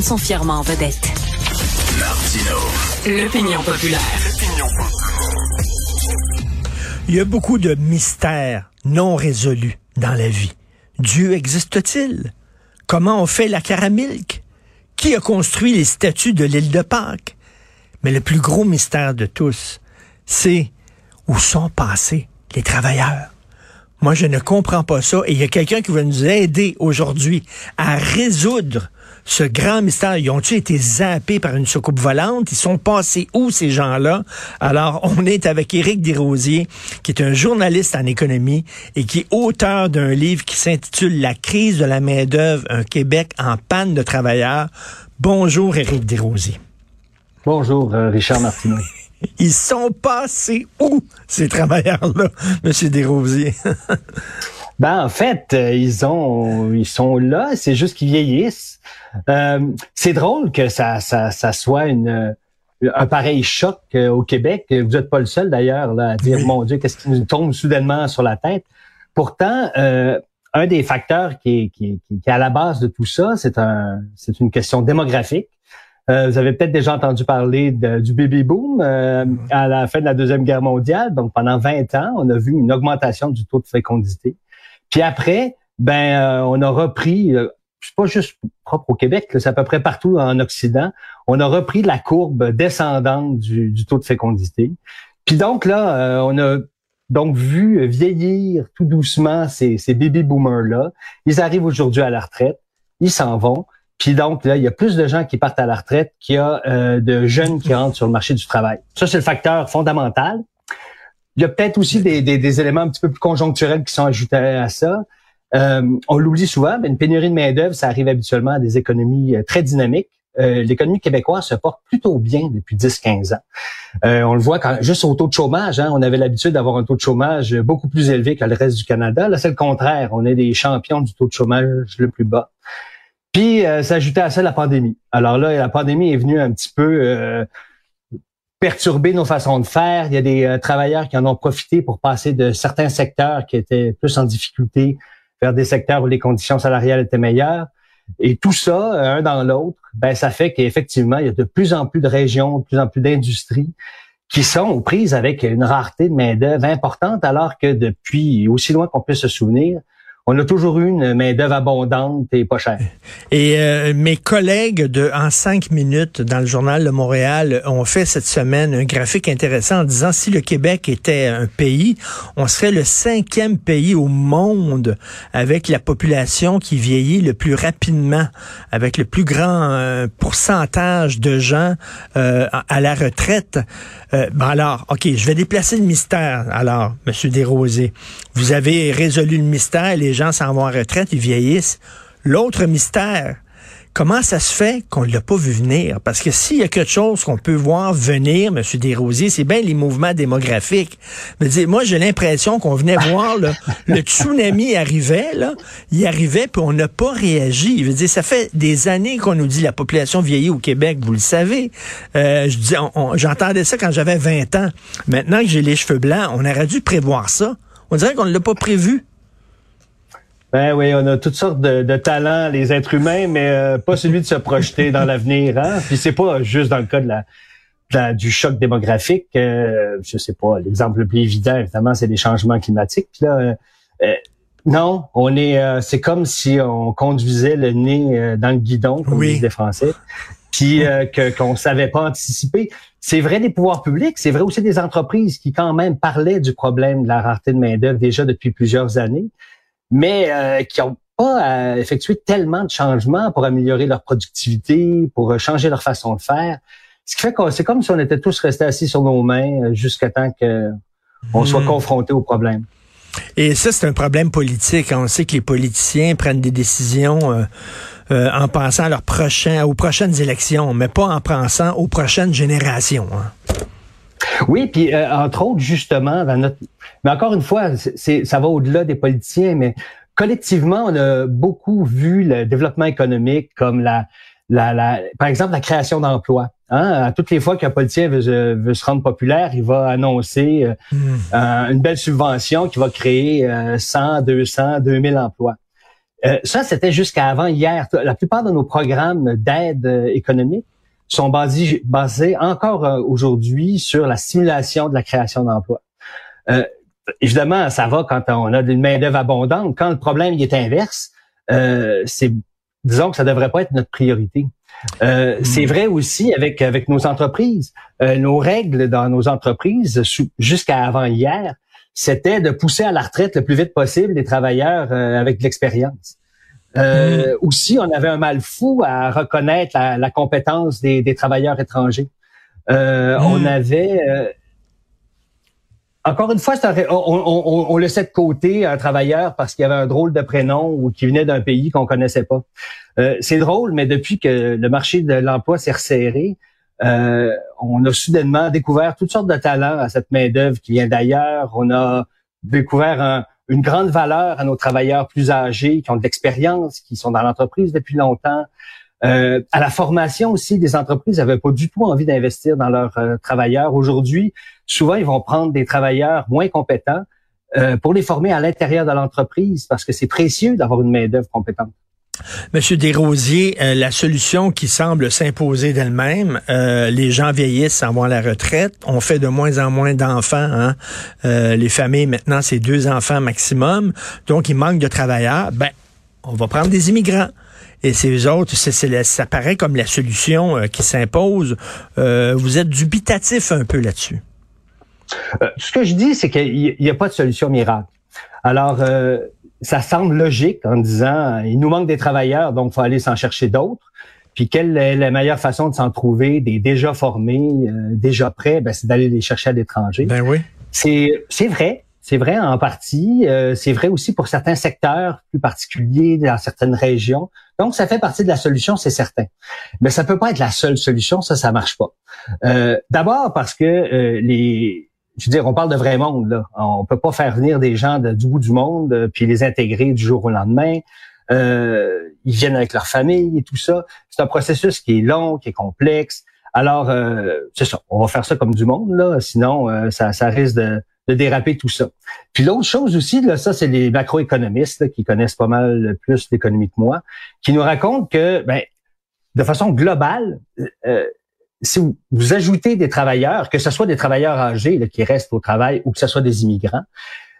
sont fièrement en vedette. L'opinion populaire. Il y a beaucoup de mystères non résolus dans la vie. Dieu existe-t-il? Comment on fait la caramilk? Qui a construit les statues de l'île de Pâques? Mais le plus gros mystère de tous, c'est où sont passés les travailleurs? Moi, je ne comprends pas ça. Et il y a quelqu'un qui va nous aider aujourd'hui à résoudre ce grand mystère. Ils ont-ils été zappés par une soucoupe volante? Ils sont passés où, ces gens-là? Alors, on est avec Éric Desrosiers, qui est un journaliste en économie et qui est auteur d'un livre qui s'intitule La crise de la main-d'œuvre, un Québec en panne de travailleurs. Bonjour, Éric Desrosiers. Bonjour, euh, Richard Martineau. Ils sont passés où, ces travailleurs-là, M. Desrosiers? Ben, en fait, euh, ils ont, ils sont là, c'est juste qu'ils vieillissent. Euh, c'est drôle que ça, ça, ça soit une, un pareil choc euh, au Québec. Vous n'êtes pas le seul d'ailleurs là, à dire, mon Dieu, qu'est-ce qui nous tombe soudainement sur la tête. Pourtant, euh, un des facteurs qui est, qui, qui, qui est à la base de tout ça, c'est un, c'est une question démographique. Euh, vous avez peut-être déjà entendu parler du baby boom euh, mm-hmm. à la fin de la Deuxième Guerre mondiale. Donc, pendant 20 ans, on a vu une augmentation du taux de fécondité. Puis après, ben, euh, on a repris, c'est pas juste propre au Québec, c'est à peu près partout en Occident, on a repris la courbe descendante du, taux de fécondité. Puis donc là, on a donc vu vieillir tout doucement ces, ces baby boomers-là. Ils arrivent aujourd'hui à la retraite, ils s'en vont. Puis donc, là, il y a plus de gens qui partent à la retraite qu'il y a euh, de jeunes qui rentrent sur le marché du travail. Ça, c'est le facteur fondamental. Il y a peut-être aussi des, des, éléments un petit peu plus conjoncturels qui sont ajoutés à ça. Euh, on l'oublie souvent, mais une pénurie de main-d'œuvre, ça arrive habituellement à des économies euh, très dynamiques. L'économie québécoise se porte plutôt bien depuis 10-15 ans. on le voit quand juste au taux de chômage, hein, on avait l'habitude d'avoir un taux de chômage beaucoup plus élevé que le reste du Canada. Là, c'est le contraire. On est des champions du taux de chômage le plus bas. Puis euh, s'ajoutait à ça la pandémie. Alors là, la pandémie est venue un petit peu euh, perturber nos façons de faire. Il y a des euh, travailleurs qui en ont profité pour passer de certains secteurs qui étaient plus en difficulté vers des secteurs où les conditions salariales étaient meilleures. Et tout ça, un dans l'autre, ben ça fait qu'effectivement, il y a de plus en plus de régions, de plus en plus d'industries qui sont aux prises avec une rareté de main-d'œuvre importante, alors que depuis aussi loin qu'on peut se souvenir, on a toujours une main-d'œuvre abondante et pas chère. Et euh, mes collègues de En cinq minutes dans le journal de Montréal ont fait cette semaine un graphique intéressant en disant si le Québec était un pays, on serait le cinquième pays au monde avec la population qui vieillit le plus rapidement, avec le plus grand euh, pourcentage de gens euh, à la retraite. ben alors, OK, je vais déplacer le mystère. Alors, Monsieur Desrosiers, vous avez résolu le mystère. Les gens s'en vont en retraite, ils vieillissent. L'autre mystère, comment ça se fait qu'on ne l'a pas vu venir? Parce que s'il y a quelque chose qu'on peut voir venir, M. Desrosiers, c'est bien les mouvements démographiques. Mais moi, j'ai l'impression qu'on venait voir le tsunami arrivait, là, il arrivait, puis on n'a pas réagi. Je veux dire, ça fait des années qu'on nous dit la population vieillit au Québec, vous le savez. Euh, je dis, j'entendais ça quand j'avais 20 ans. Maintenant que j'ai les cheveux blancs, on aurait dû prévoir ça. On dirait qu'on ne l'a pas prévu. Ben oui, on a toutes sortes de, talents, les êtres humains, mais euh, pas celui de se projeter dans l'avenir. Hein? Puis c'est pas juste dans le cas de la, du choc démographique. Euh, je sais pas, l'exemple le plus évident, évidemment, c'est les changements climatiques. Puis là, euh, euh, non, on est, c'est comme si on conduisait le nez dans le guidon, comme disent les Français, puis que qu'on savait pas anticiper. C'est vrai des pouvoirs publics, c'est vrai aussi des entreprises qui quand même parlaient du problème de la rareté de main d'œuvre déjà depuis plusieurs années mais euh, qui n'ont pas effectué tellement de changements pour améliorer leur productivité, pour euh, changer leur façon de faire. Ce qui fait que c'est comme si on était tous restés assis sur nos mains euh, jusqu'à temps qu'on soit hmm. confronté au problème. Et ça, c'est un problème politique. On sait que les politiciens prennent des décisions en pensant à leurs prochains, aux prochaines élections, mais pas en pensant aux prochaines générations. Hein. Oui, puis euh, entre autres, justement, dans notre... Mais encore une fois, c'est, ça va au-delà des politiciens, mais collectivement, on a beaucoup vu le développement économique comme la, la, la par exemple, la création d'emplois. Hein? À toutes les fois qu'un politicien veut, veut, se rendre populaire, il va annoncer euh, hmm. une belle subvention qui va créer 100, 200, 2000 emplois. Euh, ça, c'était jusqu'à avant hier. La plupart de nos programmes d'aide euh, économique sont basés, basés encore euh, aujourd'hui sur la stimulation de la création d'emplois. Euh, évidemment, ça va quand on a une main-d'œuvre abondante. Quand le problème il est inverse, euh, c'est disons que ça devrait pas être notre priorité. Euh, hmm. C'est vrai aussi avec avec nos entreprises. Euh, nos règles dans nos entreprises jusqu'à avant hier, c'était de pousser à la retraite le plus vite possible les travailleurs euh, avec de l'expérience. Euh, hmm. Aussi, on avait un mal fou à reconnaître la, compétence des, des, travailleurs étrangers. Euh, On hmm. avait encore une fois, on, on, on, laissait de côté un travailleur parce qu'il avait un drôle de prénom ou qui venait d'un pays qu'on connaissait pas. Euh, c'est drôle, mais depuis que le marché de l'emploi s'est resserré, euh, on a soudainement découvert toutes sortes de talents à cette main d'œuvre qui vient d'ailleurs. On a découvert une grande valeur à nos travailleurs plus âgés qui ont de l'expérience, qui sont dans l'entreprise depuis longtemps. Euh, à la formation aussi, des entreprises n'avaient pas du tout envie d'investir dans leurs euh, travailleurs. Aujourd'hui, souvent, ils vont prendre des travailleurs moins compétents euh, pour les former à l'intérieur de l'entreprise parce que c'est précieux d'avoir une main-d'œuvre compétente. Monsieur Desrosiers, euh, la solution qui semble s'imposer d'elle-même, euh, les gens vieillissent avant la retraite, on fait de moins en moins d'enfants. Hein? les familles, maintenant, c'est deux enfants maximum, donc il manque de travailleurs. Ben, on va prendre des immigrants. Et ces autres, ça paraît comme la solution qui s'impose. vous êtes dubitatif un peu là-dessus. Euh, ce que je dis, c'est qu'il n'y a pas de solution miracle. Alors, euh, ça semble logique en disant, il nous manque des travailleurs, donc il faut aller s'en chercher d'autres. Puis quelle est la meilleure façon de s'en trouver des déjà formés, euh, déjà prêts, ben, c'est d'aller les chercher à l'étranger. Ben oui. C'est c'est vrai, c'est vrai en partie. c'est vrai aussi pour certains secteurs plus particuliers dans certaines régions. Donc ça fait partie de la solution, c'est certain. Mais ça peut pas être la seule solution, ça ça marche pas. D'abord parce que les je veux dire, on parle de vrai monde. Là. On peut pas faire venir des gens du bout du monde euh, puis les intégrer du jour au lendemain. Euh, ils viennent avec leur famille et tout ça. C'est un processus qui est long, qui est complexe. Alors, euh, c'est ça. On va faire ça comme du monde, là. Sinon, euh, ça, ça risque de, de, déraper tout ça. Puis l'autre chose aussi, là, ça, c'est les macroéconomistes qui connaissent pas mal plus l'économie que moi, qui nous racontent que, ben, de façon globale, euh, si vous, ajoutez des travailleurs, que ce soit des travailleurs âgés qui restent au travail ou que ce soit des immigrants,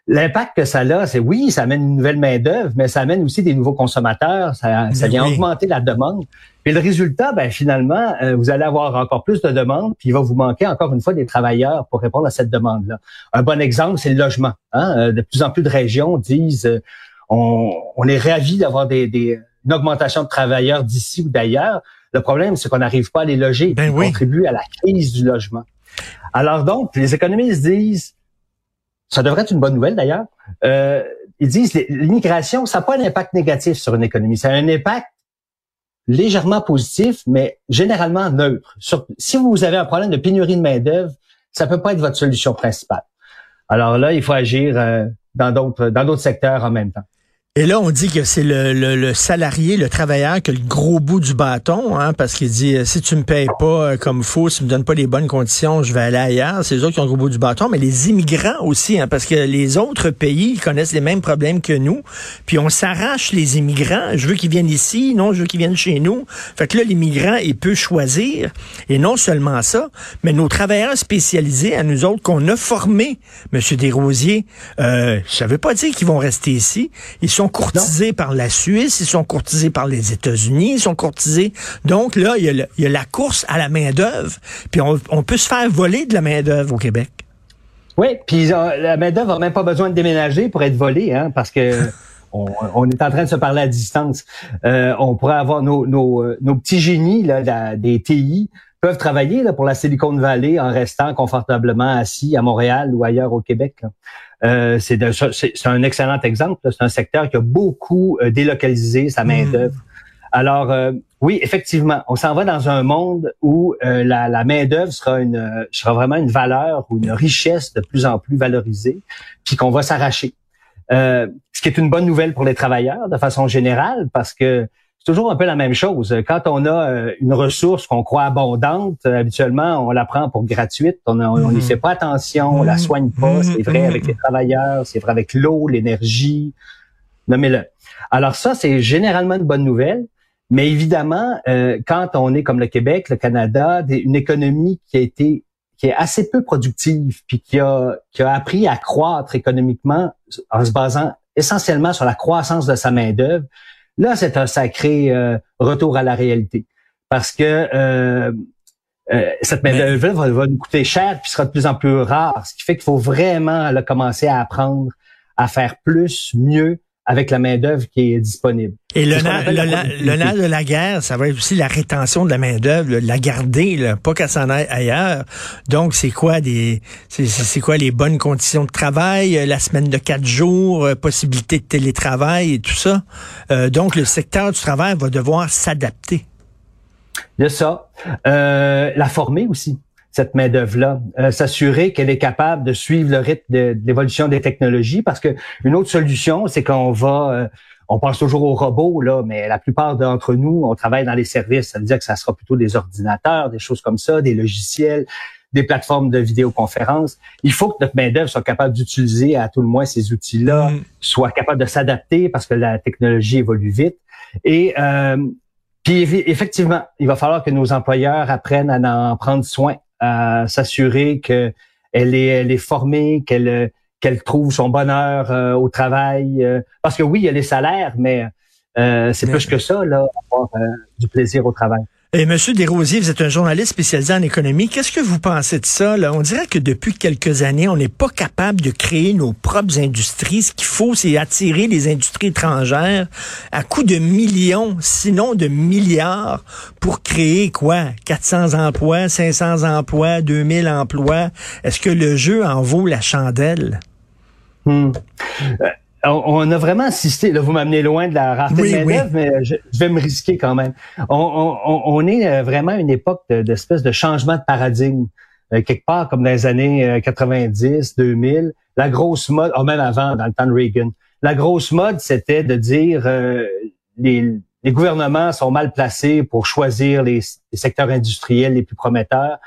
l'impact que ça a, c'est oui, ça amène une nouvelle main-d'œuvre, mais ça amène aussi des nouveaux consommateurs, ça, ça vient augmenter la demande. Puis le résultat, ben, finalement, euh, vous allez avoir encore plus de demandes, puis il va vous manquer encore une fois des travailleurs pour répondre à cette demande-là. Un bon exemple, c'est le logement. Hein? Euh, de plus en plus de régions disent euh, on, on, est ravis d'avoir des, des, une augmentation de travailleurs d'ici ou d'ailleurs. Le problème, c'est qu'on n'arrive pas à les loger ben et contribue à la crise du logement. Alors donc, les économistes disent, ça devrait être une bonne nouvelle d'ailleurs, euh, ils disent l'immigration, ça n'a pas un impact négatif sur une économie, ça a un impact légèrement positif, mais généralement neutre. si vous avez un problème de pénurie de main-d'œuvre, ça peut pas être votre solution principale. Alors là, il faut agir euh, dans d'autres dans d'autres secteurs en même temps. Et là, on dit que c'est le, le, salarié, le travailleur qui a le gros bout du bâton, hein, parce qu'il dit euh, si tu me payes pas euh, comme faut, si tu me donnes pas les bonnes conditions, je vais aller ailleurs. C'est eux autres qui ont le gros bout du bâton, mais les immigrants aussi, hein, parce que les autres pays ils connaissent les mêmes problèmes que nous. Puis on s'arrache les immigrants. Je veux qu'ils viennent ici, non, je veux qu'ils viennent chez nous. Fait que là, l'immigrant, il peut choisir. Et non seulement ça, mais nos travailleurs spécialisés à nous autres qu'on a formés, Monsieur Desrosiers, euh, ça veut pas dire qu'ils vont rester ici. Sont courtisés par la Suisse, ils sont courtisés par les États-Unis, ils sont courtisés. Donc là, il y a, la course à la main-d'œuvre. Puis on, peut se faire voler de la main-d'œuvre au Québec. Oui, puis la main-d'œuvre n'a même pas besoin de déménager pour être volée, hein, parce que on, est en train de se parler à distance. Euh, on pourrait avoir nos, nos, nos petits génies là, des TI peuvent travailler là, pour la Silicon Valley en restant confortablement assis à Montréal ou ailleurs au Québec. Euh, c'est un excellent exemple. C'est un secteur qui a beaucoup euh, délocalisé sa main hmm. d'œuvre. Alors euh, oui, effectivement, on s'en va dans un monde où euh, la, la main d'œuvre sera une sera vraiment une valeur ou une richesse de plus en plus valorisée, puis qu'on va s'arracher. ce qui est une bonne nouvelle pour les travailleurs de façon générale, parce que c'est toujours un peu la même chose. Quand on a euh, une ressource qu'on croit abondante, euh, habituellement, on la prend pour gratuite. On n'y mhm. fait pas attention, on la mhm. soigne pas. C'est vrai avec les travailleurs, c'est vrai avec l'eau, l'énergie. nommez-le. Alors ça, c'est généralement une bonne nouvelle. Mais évidemment, euh, quand on est comme le Québec, le Canada, une économie qui a été qui est assez peu productive, puis qui a, qui a appris à croître économiquement en se basant essentiellement sur la croissance de sa main-d'œuvre, là, c'est un sacré euh, retour à la réalité. Parce que euh, euh, cette main-d'œuvre va, nous coûter cher puis sera de plus en plus rare, ce qui fait qu'il faut vraiment commencer à apprendre à faire plus, mieux avec la main-d'œuvre qui est disponible. Et le nerf, de la guerre, ça va être aussi la rétention de la main-d'œuvre, la garder, là, pas qu'elle s'en aille ailleurs. Donc, c'est quoi des c'est quoi les bonnes conditions de travail, euh, la semaine de quatre jours, euh, possibilité de télétravail et tout ça. Euh, donc, le secteur du travail va devoir s'adapter. Il y a ça. la former aussi cette main-d'œuvre-là, euh, s'assurer qu'elle est capable de suivre le rythme de, l'évolution des technologies, parce que une autre solution, c'est qu'on va, euh, on pense toujours aux robots, là, mais la plupart d'entre nous, on travaille dans les services, ça veut dire que ça sera plutôt des ordinateurs, des choses comme ça, des logiciels, des plateformes de vidéoconférence. Il faut que notre main-d'œuvre soit capable d'utiliser à tout le moins ces outils-là, mm. soit capable de s'adapter parce que la technologie évolue vite. Et euh, puis effectivement, il va falloir que nos employeurs apprennent à en prendre soin à s'assurer qu'elle est, elle est formée, qu'elle qu'elle trouve son bonheur euh, au travail. Euh, parce que oui, il y a les salaires, mais euh, c'est plus que ça, là, avoir du plaisir au travail. Monsieur Desrosiers, vous êtes un journaliste spécialisé en économie. Qu'est-ce que vous pensez de ça? On dirait que depuis quelques années, on n'est pas capable de créer nos propres industries. Ce qu'il faut, c'est attirer les industries étrangères à coût de millions, sinon de milliards, pour créer quoi? 400 emplois, 500 emplois, 2000 emplois. Est-ce que le jeu en vaut la chandelle? Hmm on, a vraiment assisté, là vous m'amenez loin de la rareté de mais je, vais me risquer quand même. On, est euh, vraiment à une époque d'espèce de, changement de paradigme, euh, quelque part comme dans les années 90, euh, 2000. La grosse mode, oh, même avant, dans le temps de Reagan, la grosse mode, c'était de dire les, les, gouvernements sont mal placés pour choisir les secteurs industriels les plus prometteurs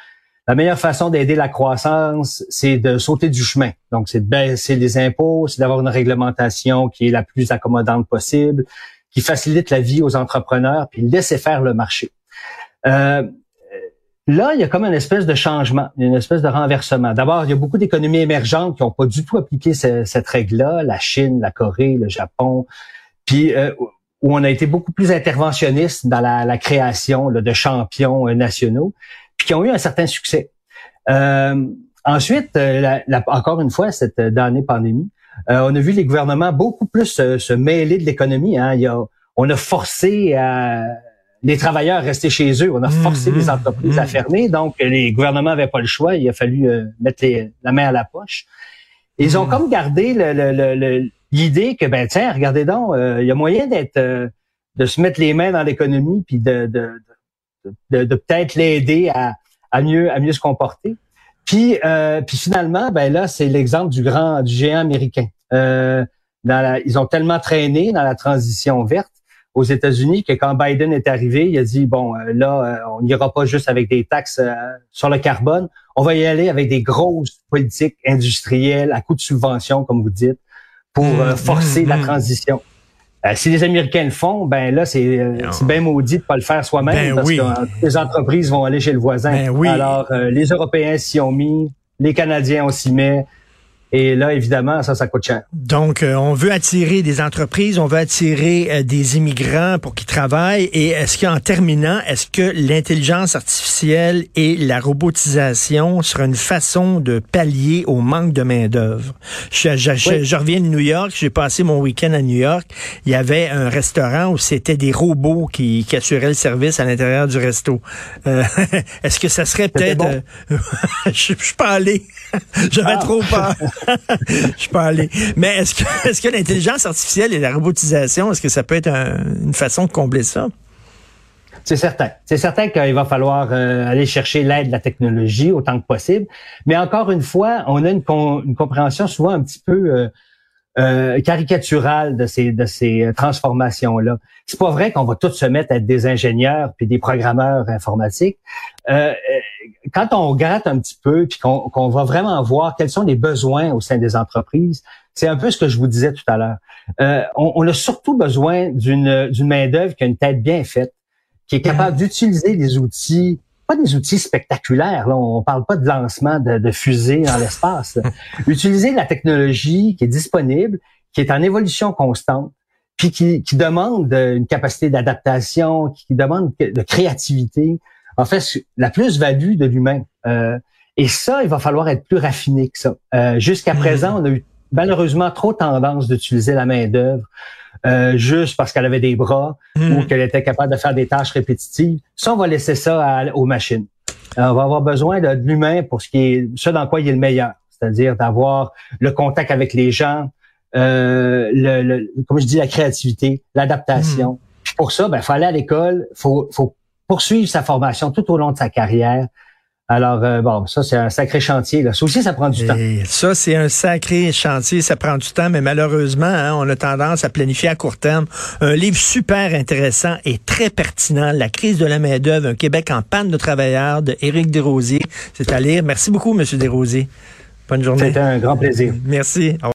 la meilleure façon d'aider la croissance, c'est de sauter du chemin. Donc, c'est de baisser les impôts, c'est d'avoir une réglementation qui est la plus accommodante possible, qui facilite la vie aux entrepreneurs, puis laisser faire le marché. Euh, là, il y a comme une espèce de changement, une espèce de renversement. D'abord, il y a beaucoup d'économies émergentes qui n'ont pas du tout appliqué cette règle-là, la Chine, la Corée, le Japon, puis euh, où on a été beaucoup plus interventionniste dans la, création de champions euh, nationaux puis qui ont eu un certain succès. Euh, ensuite, euh, encore une fois, cette dernière pandémie, euh, on a vu les gouvernements beaucoup plus se, mêler de l'économie. Hein. Il on a forcé les travailleurs à rester chez eux. On a forcé les mmh, entreprises à mmh. fermer. Donc, les gouvernements n'avaient pas le choix. Il a fallu mettre la main à la poche. Ils ont mmh. comme gardé l'idée que, ben tiens, regardez donc, il y a moyen d'être de se mettre les mains dans l'économie puis de, de, peut-être l'aider à, à, mieux à mieux se comporter. Puis, euh, puis finalement, ben là, c'est l'exemple du grand du géant américain. Euh, dans ils ont tellement traîné dans la transition verte aux États-Unis que quand Biden est arrivé, il a dit bon euh, là, on n'ira pas juste avec des taxes sur le carbone, on va y aller avec des grosses politiques industrielles à coup de subventions, comme vous dites, pour mmh, forcer mmh, la mmh. transition. Euh, si les Américains le font, ben là, c'est euh, bien maudit de pas le faire soi-même ben parce que les entreprises vont aller chez le voisin. Ben Alors, euh, les Européens s'y ont mis, les Canadiens, on s'y met. Et là, évidemment, ça, ça coûte cher. Donc, euh, on veut attirer des entreprises, on veut attirer euh, des immigrants pour qu'ils travaillent. Et est-ce qu'en terminant, est-ce que l'intelligence artificielle et la robotisation sera une façon de pallier au manque de main-d'œuvre? Je, je, reviens de New York, j'ai passé mon week-end à New York. Il y avait un restaurant où c'était des robots qui, qui, assuraient le service à l'intérieur du resto. Euh, est-ce que ça serait peut-être... je, je suis pas allé. J'avais ah. trop peur. je peux aller. Mais est-ce que, est-ce que l'intelligence artificielle et la robotisation, est-ce que ça peut être une façon de combler ça? C'est certain. C'est certain qu'il va falloir euh, aller chercher l'aide de la technologie autant que possible. Mais encore une fois, on a une, compréhension souvent un petit peu euh, euh, caricaturale de ces de ces transformations là. C'est pas vrai qu'on va tous se mettre à être des ingénieurs puis des programmeurs informatiques. Quand on gratte un petit peu, puis qu'on va vraiment voir quels sont les besoins au sein des entreprises, c'est un peu ce que je vous disais tout à l'heure. Euh, on, on, a surtout besoin d'une main d'œuvre qui a une tête bien faite, qui est capable d'utiliser des outils, pas des outils spectaculaires. Là, on parle pas de lancement de, de fusées dans l'espace. utiliser la technologie qui est disponible, qui est en évolution constante, puis qui, qui demande une capacité d'adaptation, qui demande de créativité. En fait, la plus-value de l'humain. Euh, et ça, il va falloir être plus raffiné que ça. Euh, Jusqu'à mm-hmm. présent, on a eu malheureusement trop tendance d'utiliser la main d'œuvre euh, juste parce qu'elle avait des bras mm-hmm. ou qu'elle était capable de faire des tâches répétitives. Ça, on va laisser ça aux machines. on va avoir besoin de, l'humain pour ce qui est ce dans quoi il est le meilleur, c'est-à-dire d'avoir le contact avec les gens, euh, le, comme je dis, la créativité, l'adaptation. Hmm. Pour ça, ben, faut aller à l'école, faut, faut poursuivre sa formation tout au long de sa carrière. Alors, euh, bon, ça, c'est un sacré chantier. Là. Ça aussi, ça prend du temps. Ça, c'est un sacré chantier. Ça prend du temps, mais malheureusement, hein, on a tendance à planifier à court terme. Un livre super intéressant et très pertinent, La crise de la main-d'œuvre, un Québec en panne de travailleurs, de Éric Desrosiers. C'est à lire. Merci beaucoup, Monsieur Desrosiers. Bonne journée. C'était un grand plaisir. Merci.